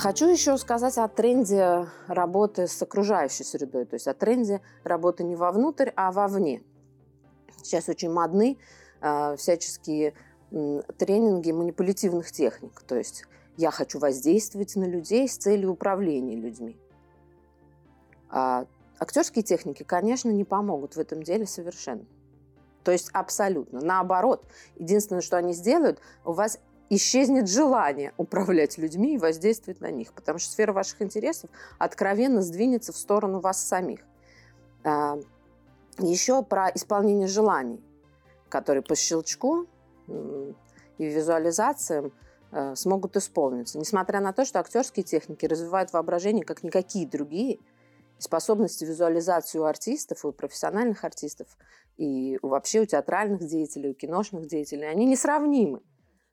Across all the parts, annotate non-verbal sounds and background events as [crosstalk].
Хочу еще сказать о тренде работы с окружающей средой, то есть о тренде работы не вовнутрь, а вовне. Сейчас очень модны э, всяческие э, тренинги манипулятивных техник, то есть я хочу воздействовать на людей с целью управления людьми. А актерские техники, конечно, не помогут в этом деле совершенно. То есть абсолютно. Наоборот, единственное, что они сделают, у вас исчезнет желание управлять людьми и воздействовать на них, потому что сфера ваших интересов откровенно сдвинется в сторону вас самих. А, Еще про исполнение желаний, которые по щелчку и визуализациям э, смогут исполниться. Несмотря на то, что актерские техники развивают воображение как никакие другие – способности визуализации у артистов, у профессиональных артистов, и вообще у театральных деятелей, у киношных деятелей, они несравнимы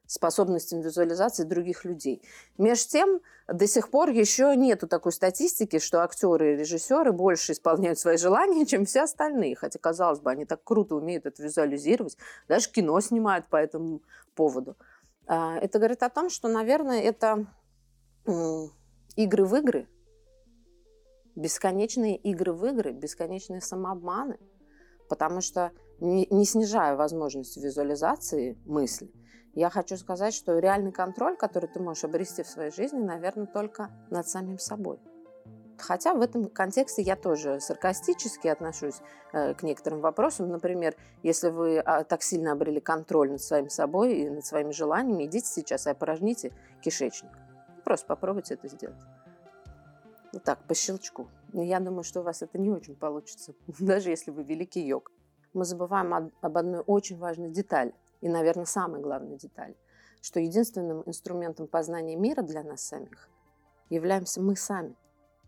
способностями визуализации других людей. Между тем, до сих пор еще нету такой статистики, что актеры и режиссеры больше исполняют свои желания, [laughs] чем все остальные. Хотя, казалось бы, они так круто умеют это визуализировать, даже кино снимают по этому поводу. А, это говорит о том, что, наверное, это игры в игры, бесконечные игры в игры, бесконечные самообманы, потому что не, не снижая возможности визуализации мысли, я хочу сказать, что реальный контроль, который ты можешь обрести в своей жизни, наверное, только над самим собой. Хотя в этом контексте я тоже саркастически отношусь э, к некоторым вопросам. Например, если вы а, так сильно обрели контроль над своим собой и над своими желаниями, идите сейчас и опорожните кишечник. Просто попробуйте это сделать. Вот так, по щелчку. Я думаю, что у вас это не очень получится, [laughs] даже если вы великий йог. Мы забываем об одной очень важной детали, и, наверное, самой главной детали, что единственным инструментом познания мира для нас самих являемся мы сами.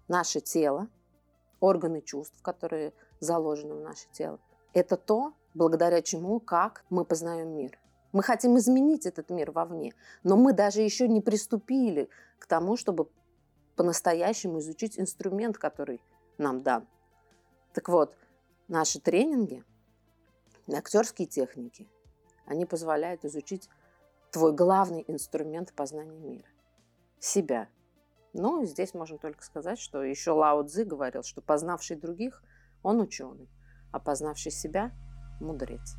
Наше тело, органы чувств, которые заложены в наше тело, это то, благодаря чему, как мы познаем мир. Мы хотим изменить этот мир вовне, но мы даже еще не приступили к тому, чтобы по-настоящему изучить инструмент, который нам дан. Так вот, наши тренинги, актерские техники, они позволяют изучить твой главный инструмент познания мира – себя. Ну, здесь можно только сказать, что еще Лао Цзи говорил, что познавший других, он ученый, а познавший себя – мудрец.